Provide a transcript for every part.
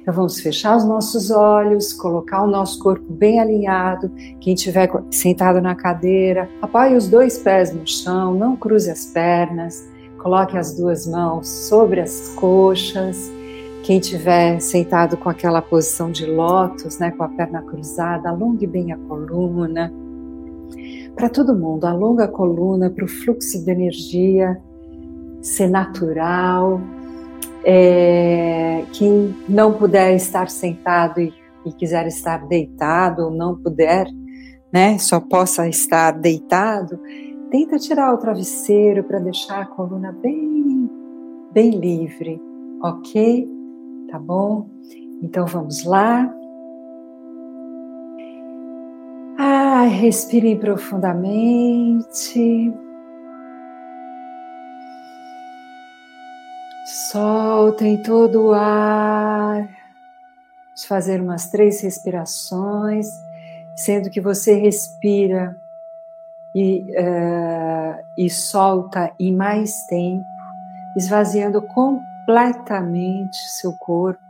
Então vamos fechar os nossos olhos, colocar o nosso corpo bem alinhado. Quem estiver sentado na cadeira, apoie os dois pés no chão, não cruze as pernas. Coloque as duas mãos sobre as coxas. Quem estiver sentado com aquela posição de lótus, né, com a perna cruzada, alongue bem a coluna. Para todo mundo, alonga a coluna para o fluxo de energia ser natural, é, quem não puder estar sentado e, e, quiser estar deitado, ou não puder, né, só possa estar deitado, tenta tirar o travesseiro para deixar a coluna bem, bem livre, ok? Tá bom? Então vamos lá. Ah, respirem profundamente. Soltem todo o ar. Vamos fazer umas três respirações, sendo que você respira e, uh, e solta em mais tempo, esvaziando completamente seu corpo,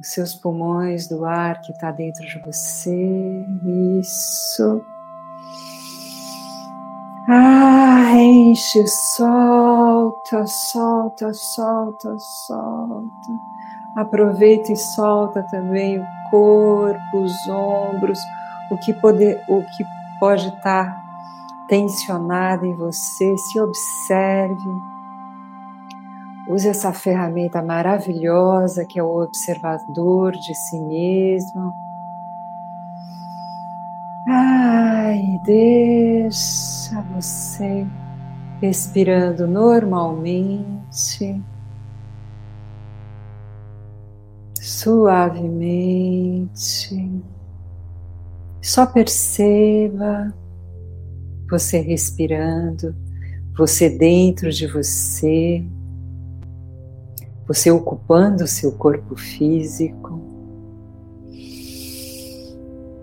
os seus pulmões do ar que está dentro de você. Isso. Ah, enche, solta, solta, solta, solta. Aproveita e solta também o corpo, os ombros, o que, poder, o que pode estar tensionado em você. Se observe. Use essa ferramenta maravilhosa que é o observador de si mesmo Ai, deixa você respirando normalmente, suavemente. Só perceba você respirando, você dentro de você, você ocupando seu corpo físico.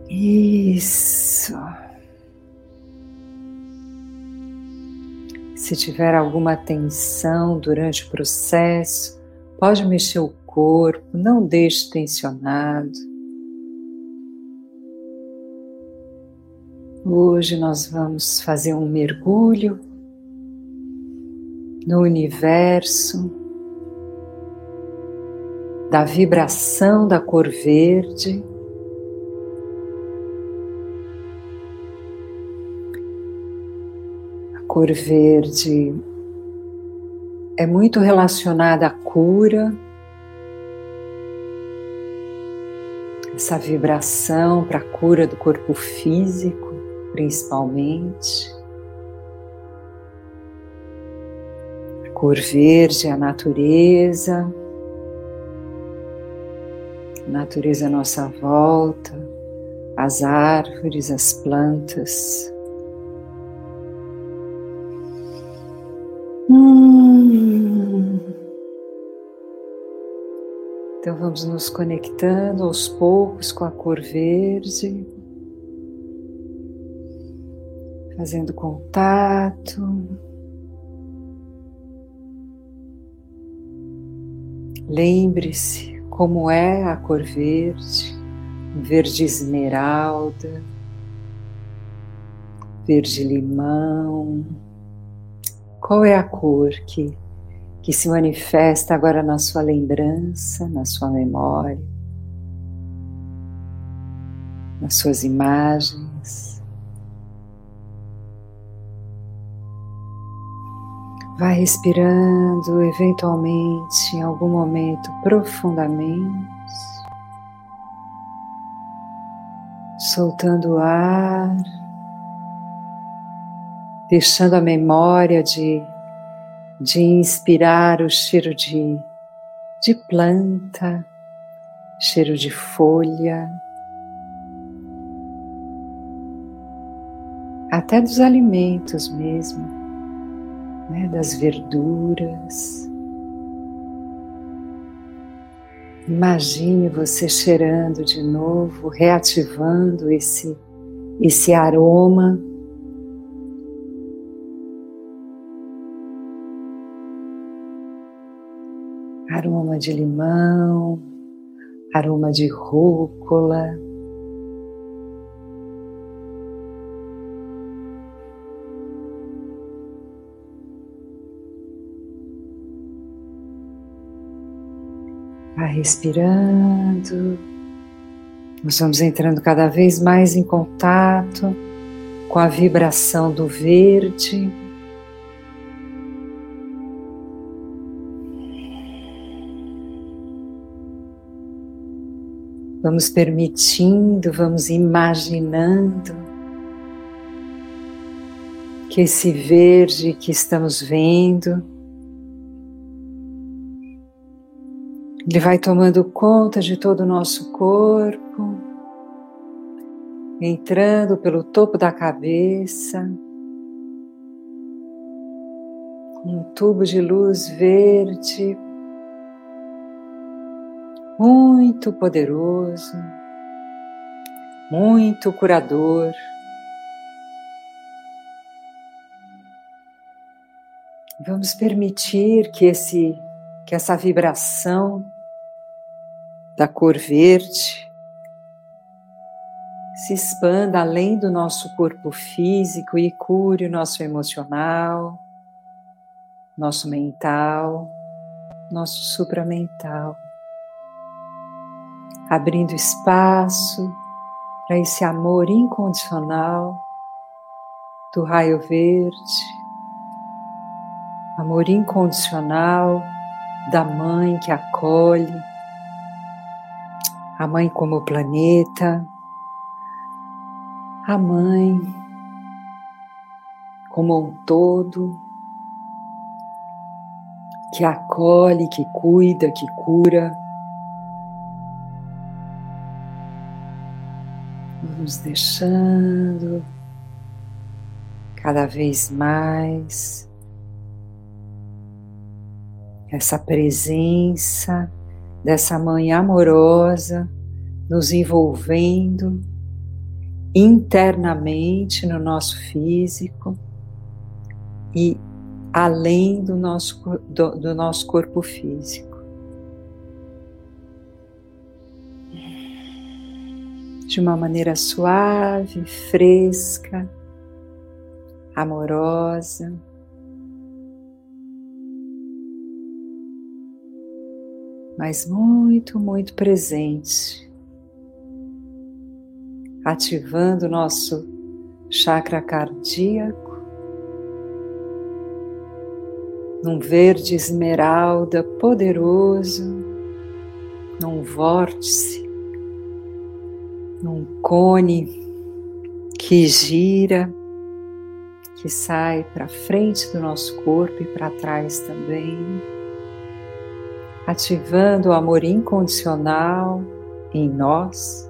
Isso. Se tiver alguma tensão durante o processo, pode mexer o corpo, não deixe tensionado. Hoje nós vamos fazer um mergulho no universo da vibração da cor verde cor verde é muito relacionada à cura, essa vibração para a cura do corpo físico, principalmente. A cor verde é a natureza, a natureza à nossa volta, as árvores, as plantas. Então vamos nos conectando aos poucos com a cor verde, fazendo contato. Lembre-se como é a cor verde, verde esmeralda, verde limão. Qual é a cor que que se manifesta agora na sua lembrança, na sua memória, nas suas imagens. Vai respirando eventualmente em algum momento profundamente, soltando o ar, deixando a memória de de inspirar o cheiro de, de planta, cheiro de folha, até dos alimentos mesmo, né, das verduras. Imagine você cheirando de novo, reativando esse, esse aroma. De limão, aroma de rúcula. Vai respirando. Nós vamos entrando cada vez mais em contato com a vibração do verde. Vamos permitindo, vamos imaginando que esse verde que estamos vendo Ele vai tomando conta de todo o nosso corpo, entrando pelo topo da cabeça, um tubo de luz verde muito poderoso, muito curador. Vamos permitir que esse que essa vibração da cor verde se expanda além do nosso corpo físico e cure o nosso emocional, nosso mental, nosso supramental, abrindo espaço para esse amor incondicional do raio verde, amor incondicional da mãe que acolhe, a mãe como planeta, a mãe como um todo, que acolhe, que cuida, que cura. Vamos deixando cada vez mais essa presença dessa mãe amorosa nos envolvendo internamente no nosso físico e além do nosso, do, do nosso corpo físico. De uma maneira suave, fresca, amorosa. mas muito, muito presente, ativando o nosso chakra cardíaco, num verde esmeralda poderoso, num vórtice, num cone que gira, que sai para frente do nosso corpo e para trás também ativando o amor incondicional em nós,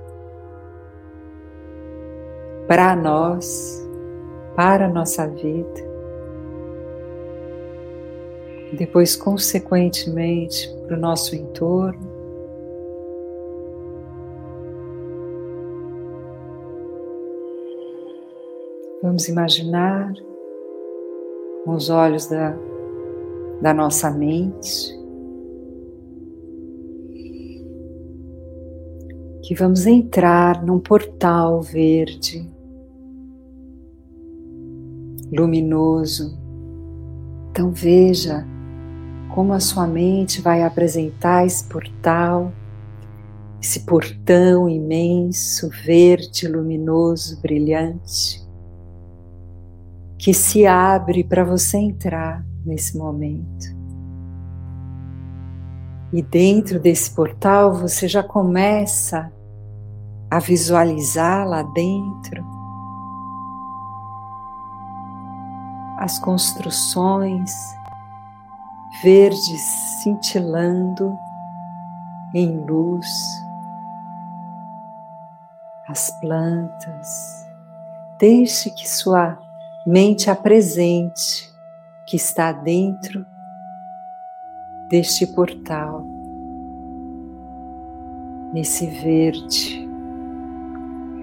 para nós, para a nossa vida. Depois, consequentemente, para o nosso entorno. Vamos imaginar com os olhos da, da nossa mente que vamos entrar num portal verde, luminoso. Então veja como a sua mente vai apresentar esse portal, esse portão imenso, verde, luminoso, brilhante, que se abre para você entrar nesse momento. E dentro desse portal você já começa a visualizar lá dentro as construções verdes cintilando em luz, as plantas. Deixe que sua mente apresente que está dentro deste portal, nesse verde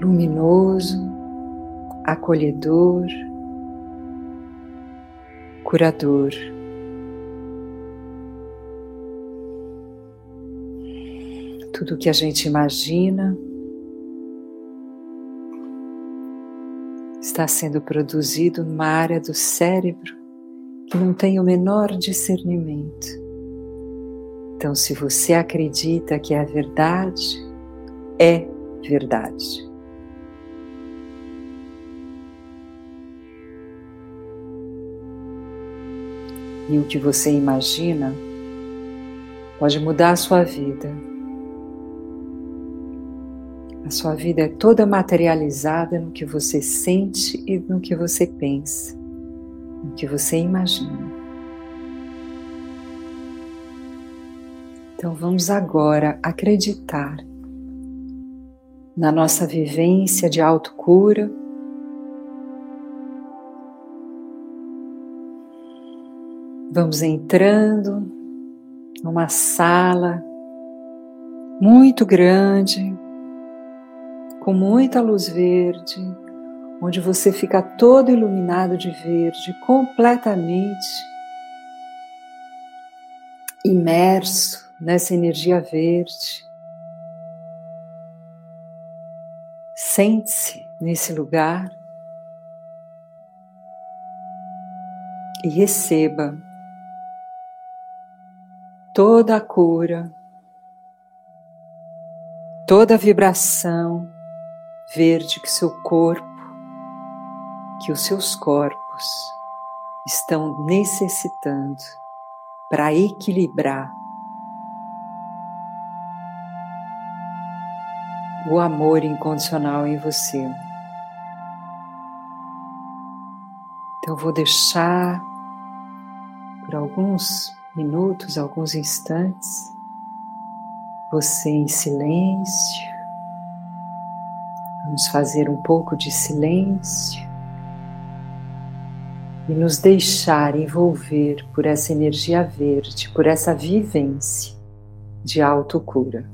luminoso, acolhedor, curador. Tudo que a gente imagina está sendo produzido numa área do cérebro que não tem o menor discernimento. Então, se você acredita que é verdade, é verdade. E o que você imagina pode mudar a sua vida. A sua vida é toda materializada no que você sente e no que você pensa, no que você imagina. Então vamos agora acreditar na nossa vivência de autocura. Vamos entrando numa sala muito grande, com muita luz verde, onde você fica todo iluminado de verde, completamente imerso nessa energia verde. Sente-se nesse lugar e receba toda a cura, toda a vibração verde que seu corpo, que os seus corpos estão necessitando para equilibrar o amor incondicional em você. Então, vou deixar por alguns minutos, alguns instantes, você em silêncio Vamos fazer um pouco de silêncio e nos deixar envolver por essa energia verde, por essa vivência de autocura.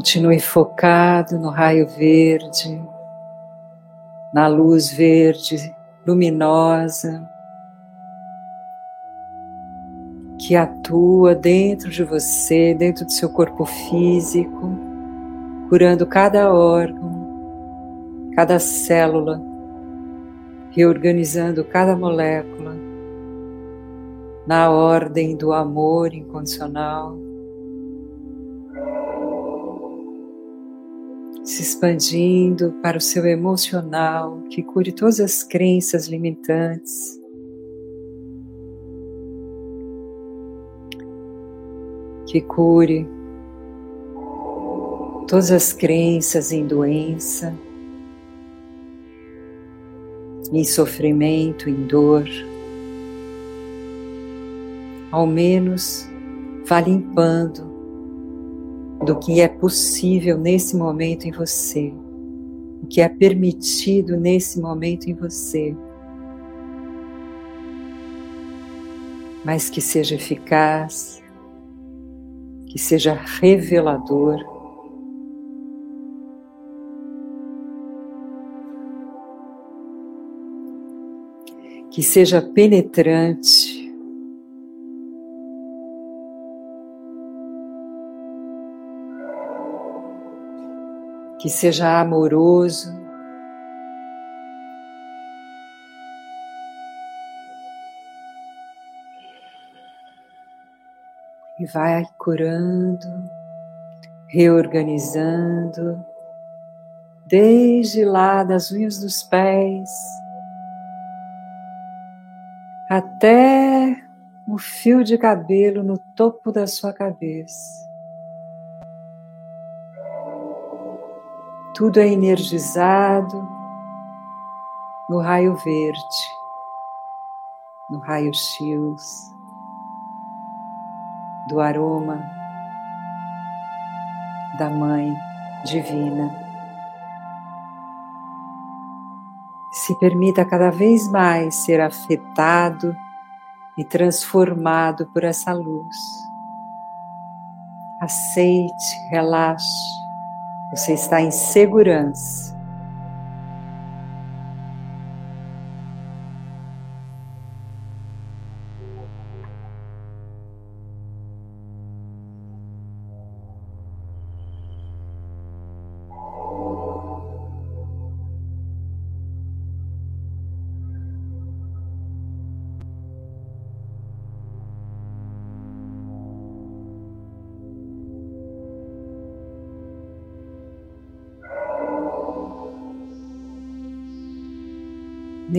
Continue focado no raio verde, na luz verde luminosa que atua dentro de você, dentro do seu corpo físico, curando cada órgão, cada célula, reorganizando cada molécula na ordem do amor incondicional. Se expandindo para o seu emocional, que cure todas as crenças limitantes. Que cure todas as crenças em doença, em sofrimento, em dor. Ao menos vá limpando do que é possível nesse momento em você, o que é permitido nesse momento em você, mas que seja eficaz, que seja revelador. Que seja penetrante, que seja amoroso. E vai curando, reorganizando, desde lá das unhas dos pés até o fio de cabelo no topo da sua cabeça. Tudo é energizado no raio verde, no raio X, do aroma da Mãe Divina. Se permita cada vez mais ser afetado e transformado por essa luz. Aceite, relaxe você está em segurança.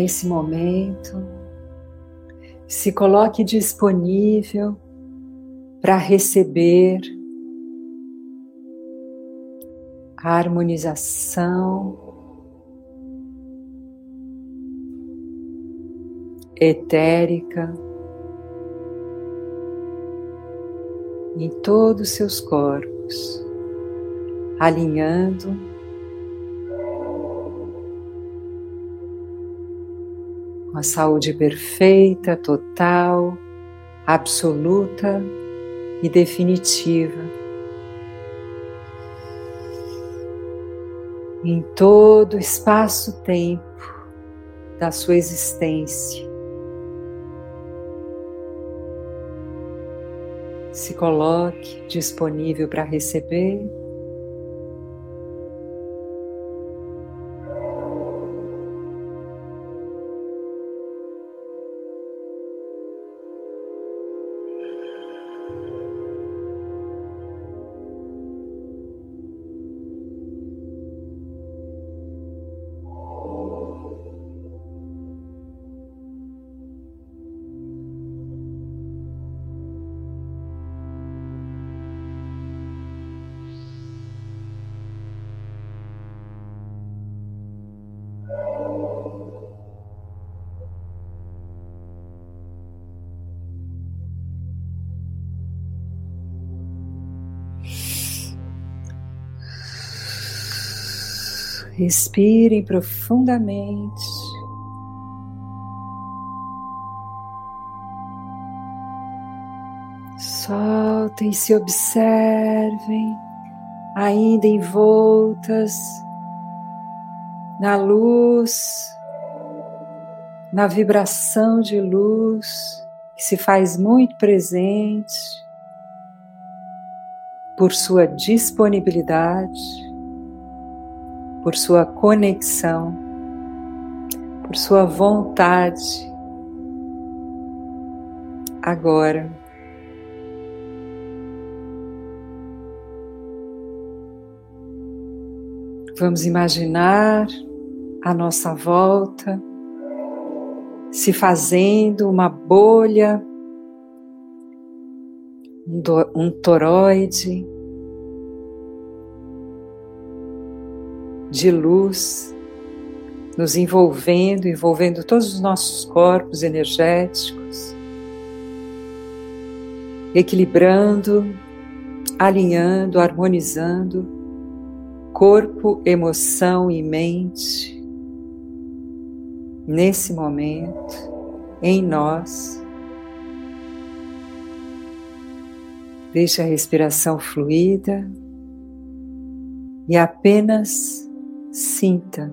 Nesse momento, se coloque disponível para receber a harmonização etérica em todos os seus corpos, alinhando uma saúde perfeita, total, absoluta e definitiva. Em todo o espaço-tempo da sua existência. Se coloque disponível para receber Respirem profundamente. Soltem, se observem ainda envoltas na luz, na vibração de luz que se faz muito presente por sua disponibilidade, por sua conexão, por sua vontade. Agora, vamos imaginar à nossa volta se fazendo uma bolha, um toroide de luz nos envolvendo, envolvendo todos os nossos corpos energéticos, equilibrando, alinhando, harmonizando corpo, emoção e mente nesse momento, em nós. Deixe a respiração fluida e apenas sinta.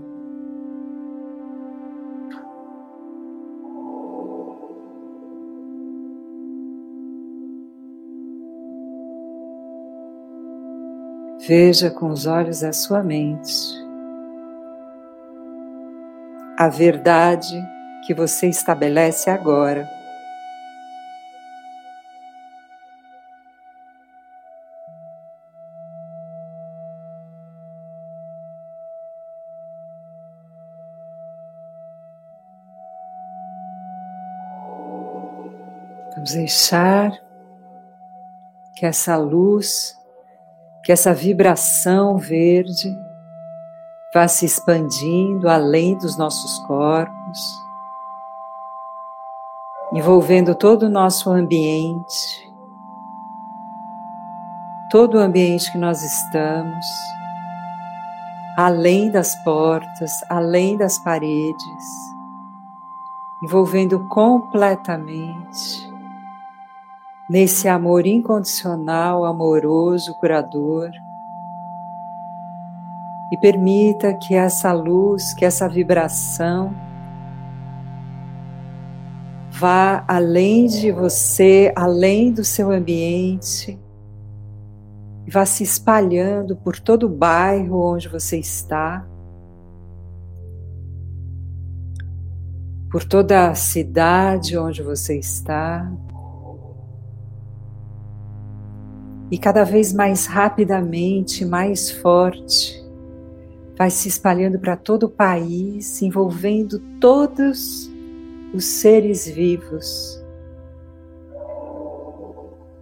Veja com os olhos da sua mente a verdade que você estabelece agora. Vamos deixar que essa luz, que essa vibração verde vá se expandindo além dos nossos corpos, envolvendo todo o nosso ambiente, todo o ambiente que nós estamos, além das portas, além das paredes, envolvendo completamente nesse amor incondicional, amoroso, curador e permita que essa luz, que essa vibração vá além de você, além do seu ambiente, e vá se espalhando por todo o bairro onde você está, por toda a cidade onde você está. E cada vez mais rapidamente, mais forte, vai se espalhando para todo o país, envolvendo todos os seres vivos,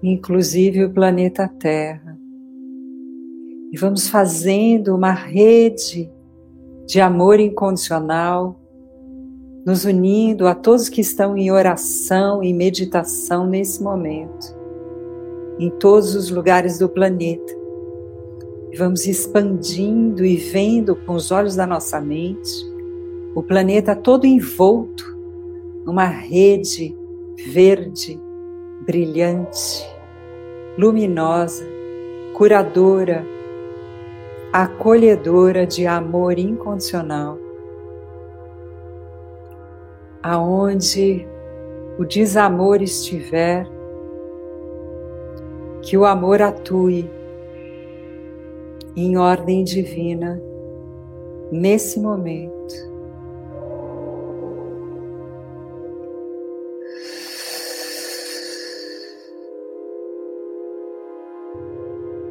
inclusive o planeta Terra. E vamos fazendo uma rede de amor incondicional, nos unindo a todos que estão em oração e meditação nesse momento, em todos os lugares do planeta vamos expandindo e vendo com os olhos da nossa mente o planeta todo envolto numa rede verde, brilhante, luminosa, curadora, acolhedora de amor incondicional. Aonde o desamor estiver, que o amor atue em ordem divina nesse momento.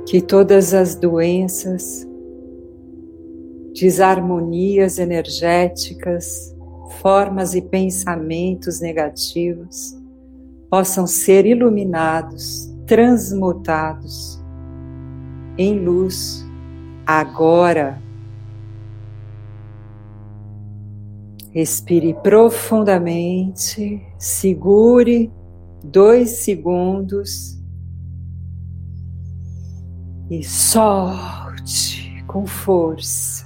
Que todas as doenças, desarmonias energéticas, formas e pensamentos negativos possam ser iluminados, transmutados em luz agora. Respire profundamente, segure dois segundos e solte com força.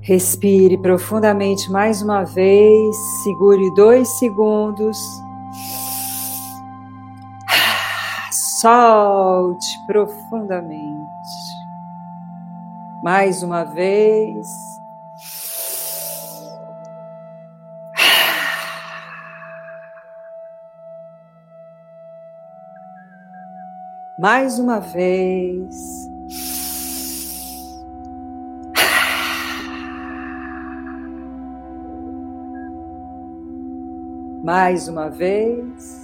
Respire profundamente mais uma vez, segure dois segundos Solte profundamente. Mais uma vez. Mais uma vez. Mais uma vez.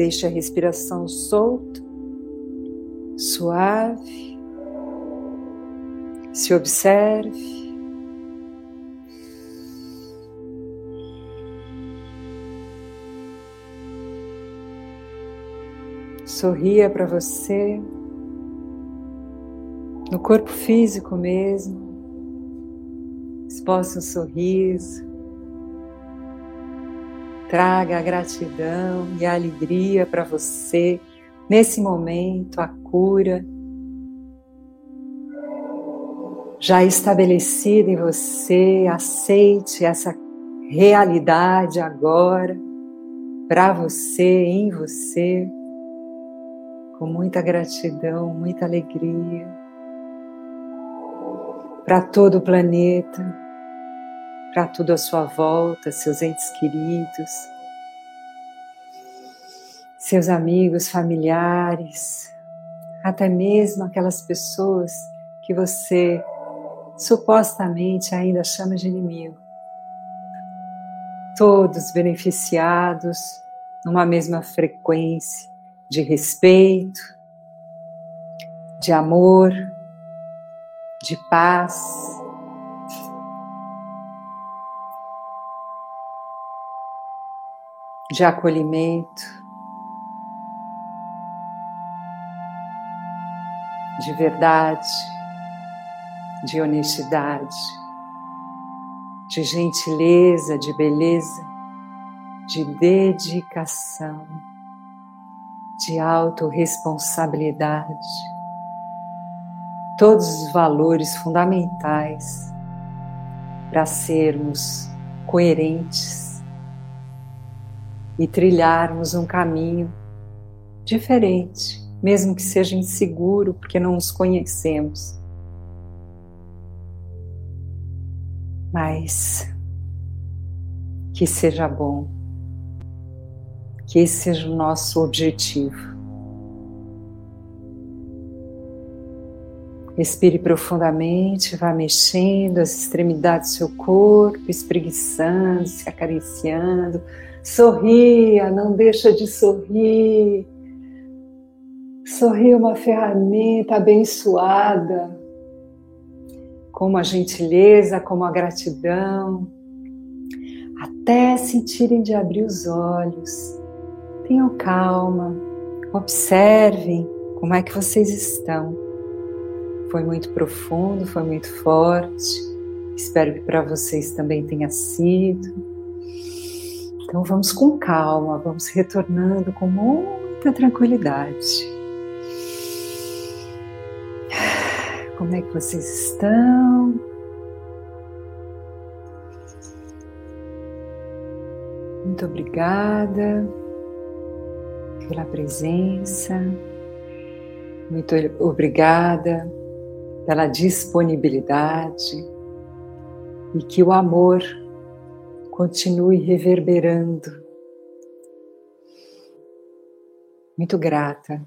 Deixe a respiração solta, suave. Se observe. Sorria para você, no corpo físico mesmo. Exposta um sorriso. Traga a gratidão e a alegria para você nesse momento, a cura já estabelecida em você. Aceite essa realidade agora para você, em você, com muita gratidão, muita alegria para todo o planeta para tudo à sua volta, seus entes queridos, seus amigos, familiares, até mesmo aquelas pessoas que você supostamente ainda chama de inimigo. Todos beneficiados numa mesma frequência de respeito, de amor, de paz de acolhimento, de verdade, de honestidade, de gentileza, de beleza, de dedicação, de autorresponsabilidade. Todos os valores fundamentais para sermos coerentes e trilharmos um caminho diferente, mesmo que seja inseguro, porque não nos conhecemos. Mas que seja bom, que esse seja o nosso objetivo. Respire profundamente, vá mexendo as extremidades do seu corpo, espreguiçando, se acariciando Sorria, não deixa de sorrir. Sorrir é uma ferramenta abençoada, como a gentileza, como a gratidão, até sentirem de abrir os olhos. Tenham calma, observem como é que vocês estão. Foi muito profundo, foi muito forte. Espero que para vocês também tenha sido. Então vamos com calma, vamos retornando com muita tranquilidade. Como é que vocês estão? Muito obrigada pela presença, muito obrigada pela disponibilidade e que o amor continue reverberando. Muito grata